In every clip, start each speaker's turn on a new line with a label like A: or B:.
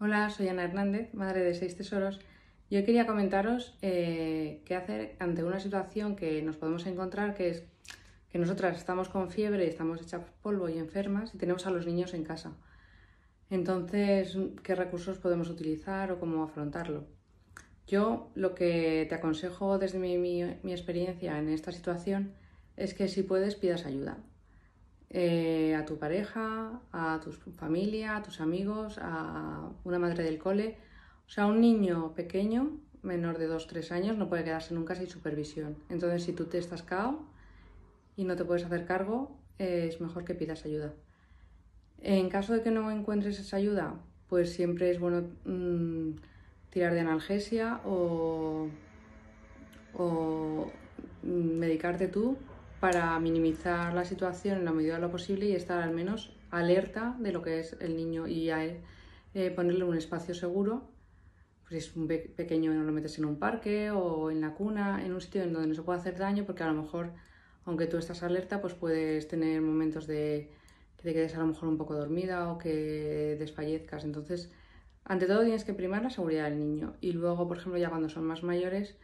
A: Hola, soy Ana Hernández, madre de seis tesoros. Y hoy quería comentaros eh, qué hacer ante una situación que nos podemos encontrar, que es que nosotras estamos con fiebre, estamos hechas polvo y enfermas y tenemos a los niños en casa. Entonces, ¿qué recursos podemos utilizar o cómo afrontarlo? Yo lo que te aconsejo desde mi experiencia en esta situación es que si puedes pidas ayuda. Eh, a tu pareja, a tu familia, a tus amigos, a una madre del cole. O sea, un niño pequeño, menor de 2-3 años, no puede quedarse nunca sin supervisión. Entonces, si tú te estás cao y no te puedes hacer cargo, es mejor que pidas ayuda. En caso de que no encuentres esa ayuda, pues siempre es bueno mm, tirar de analgesia o, o mm, medicarte tú para minimizar la situación en la medida de lo posible y estar al menos alerta de lo que es el niño y a él, eh, ponerle un espacio seguro. Pues si es un pequeño, no lo metes en un parque o en la cuna, en un sitio en donde no se puede hacer daño, porque a lo mejor, aunque tú estás alerta, pues puedes tener momentos de que te quedes a lo mejor un poco dormida o que desfallezcas. Entonces, ante todo tienes que primar la seguridad del niño. Y luego, por ejemplo, ya cuando son más mayores,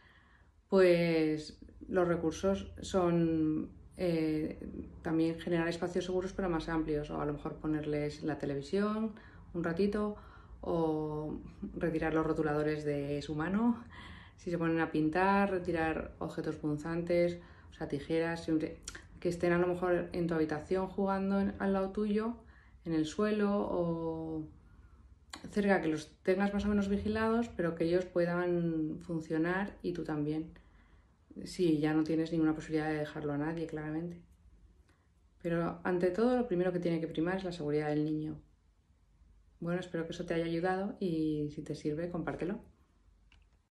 A: pues los recursos son eh, también generar espacios seguros pero más amplios o a lo mejor ponerles la televisión un ratito o retirar los rotuladores de su mano si se ponen a pintar, retirar objetos punzantes, o sea, tijeras, que estén a lo mejor en tu habitación jugando al lado tuyo, en el suelo o cerca, que los tengas más o menos vigilados, pero que ellos puedan funcionar y tú también. Sí, ya no tienes ninguna posibilidad de dejarlo a nadie, claramente. Pero ante todo, lo primero que tiene que primar es la seguridad del niño. Bueno, espero que eso te haya ayudado y si te sirve, compártelo.